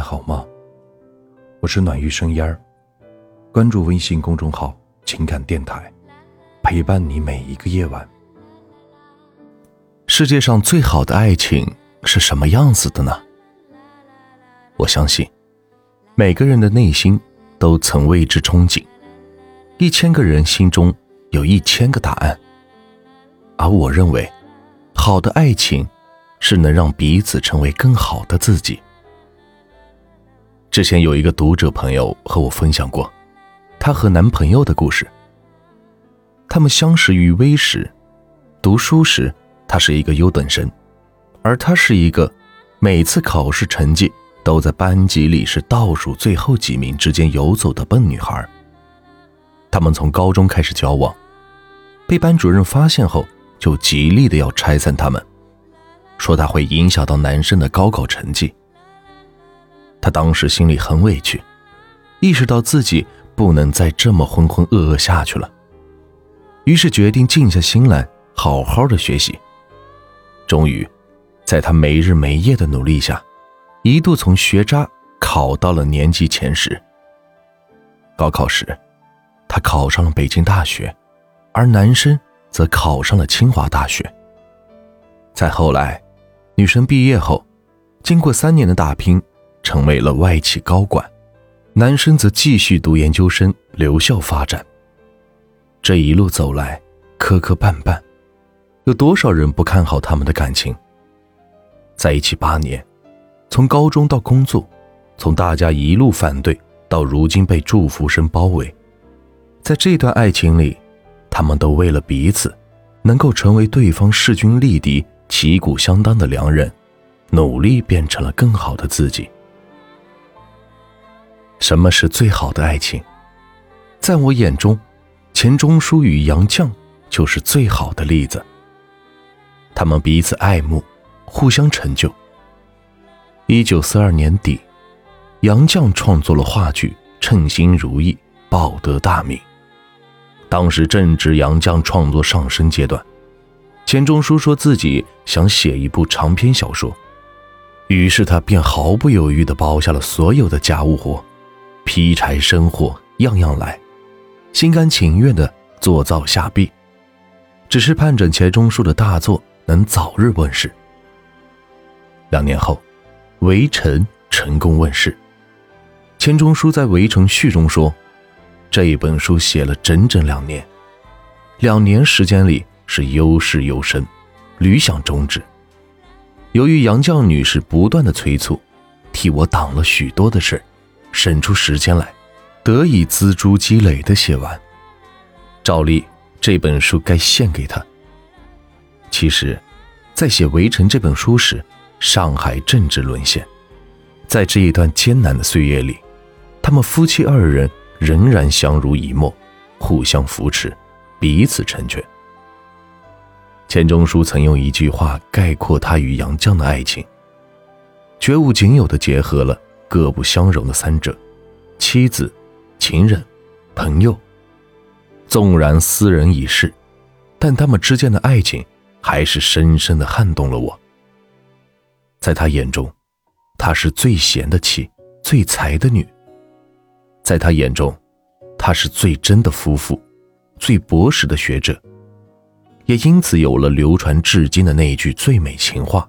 好吗？我是暖玉生烟儿，关注微信公众号“情感电台”，陪伴你每一个夜晚。世界上最好的爱情是什么样子的呢？我相信，每个人的内心都曾为之憧憬。一千个人心中有一千个答案，而我认为，好的爱情。是能让彼此成为更好的自己。之前有一个读者朋友和我分享过，她和男朋友的故事。他们相识于微时，读书时他是一个优等生，而她是一个每次考试成绩都在班级里是倒数最后几名之间游走的笨女孩。他们从高中开始交往，被班主任发现后，就极力的要拆散他们。说他会影响到男生的高考成绩。他当时心里很委屈，意识到自己不能再这么浑浑噩噩下去了，于是决定静下心来，好好的学习。终于，在他没日没夜的努力下，一度从学渣考到了年级前十。高考时，他考上了北京大学，而男生则考上了清华大学。再后来。女生毕业后，经过三年的打拼，成为了外企高管；男生则继续读研究生，留校发展。这一路走来，磕磕绊绊，有多少人不看好他们的感情？在一起八年，从高中到工作，从大家一路反对到如今被祝福声包围，在这段爱情里，他们都为了彼此，能够成为对方势均力敌。旗鼓相当的良人，努力变成了更好的自己。什么是最好的爱情？在我眼中，钱钟书与杨绛就是最好的例子。他们彼此爱慕，互相成就。一九四二年底，杨绛创作了话剧《称心如意》，报得大名。当时正值杨绛创作上升阶段。钱钟书说自己想写一部长篇小说，于是他便毫不犹豫地包下了所有的家务活，劈柴生火样样来，心甘情愿地做灶下壁，只是盼着钱钟书的大作能早日问世。两年后，《围城》成功问世。钱钟书在《围城》序中说：“这一本书写了整整两年，两年时间里。”是忧事尤深，屡想终止。由于杨绛女士不断的催促，替我挡了许多的事，省出时间来，得以锱铢积累的写完。照例这本书该献给他。其实，在写《围城》这本书时，上海政治沦陷，在这一段艰难的岁月里，他们夫妻二人仍然相濡以沫，互相扶持，彼此成全。钱钟书曾用一句话概括他与杨绛的爱情：绝无仅有的结合了各不相容的三者，妻子、情人、朋友。纵然斯人已逝，但他们之间的爱情还是深深的撼动了我。在他眼中，她是最贤的妻，最才的女；在他眼中，他是最真的夫妇，最博识的学者。也因此有了流传至今的那一句最美情话：“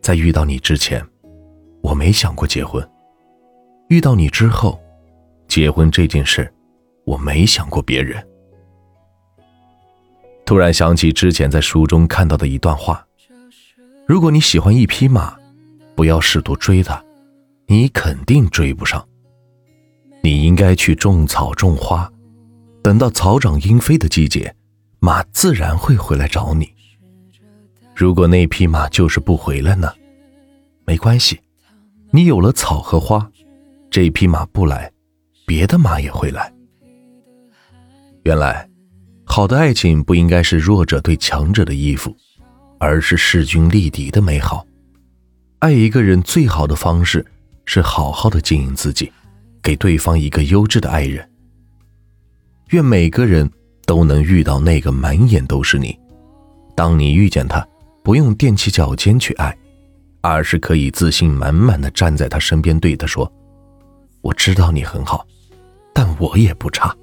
在遇到你之前，我没想过结婚；遇到你之后，结婚这件事，我没想过别人。”突然想起之前在书中看到的一段话：“如果你喜欢一匹马，不要试图追它，你肯定追不上。你应该去种草种花，等到草长莺飞的季节。”马自然会回来找你。如果那匹马就是不回来呢？没关系，你有了草和花，这匹马不来，别的马也会来。原来，好的爱情不应该是弱者对强者的依附，而是势均力敌的美好。爱一个人最好的方式是好好的经营自己，给对方一个优质的爱人。愿每个人。都能遇到那个满眼都是你。当你遇见他，不用踮起脚尖去爱，而是可以自信满满的站在他身边，对他说：“我知道你很好，但我也不差。”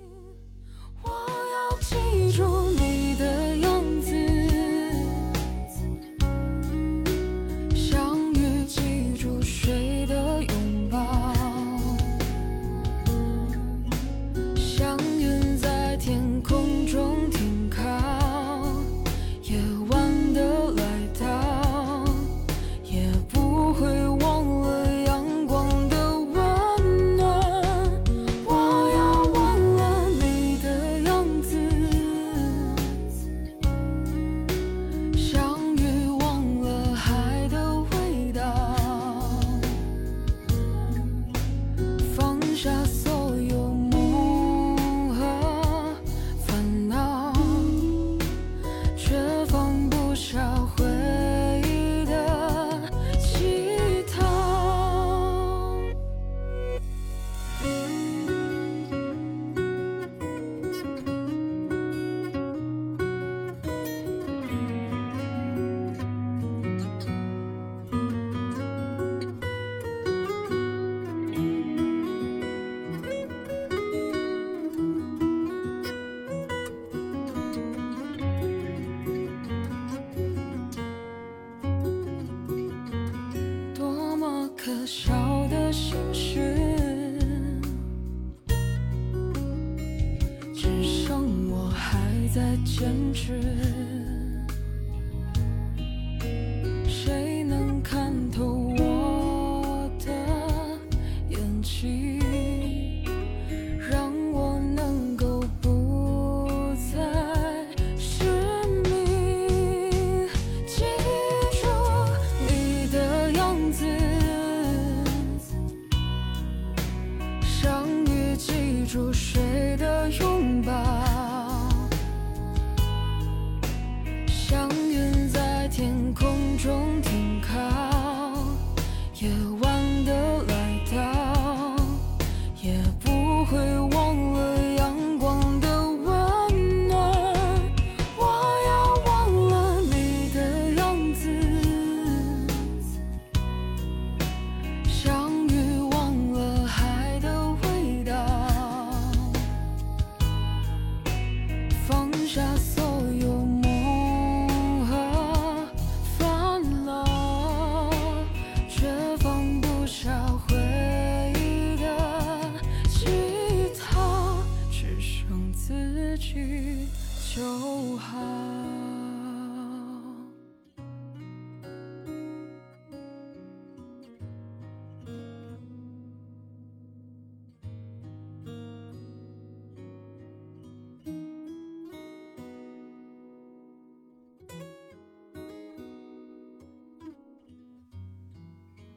在坚持。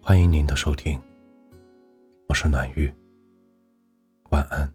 欢迎您的收听。我是暖玉。晚安。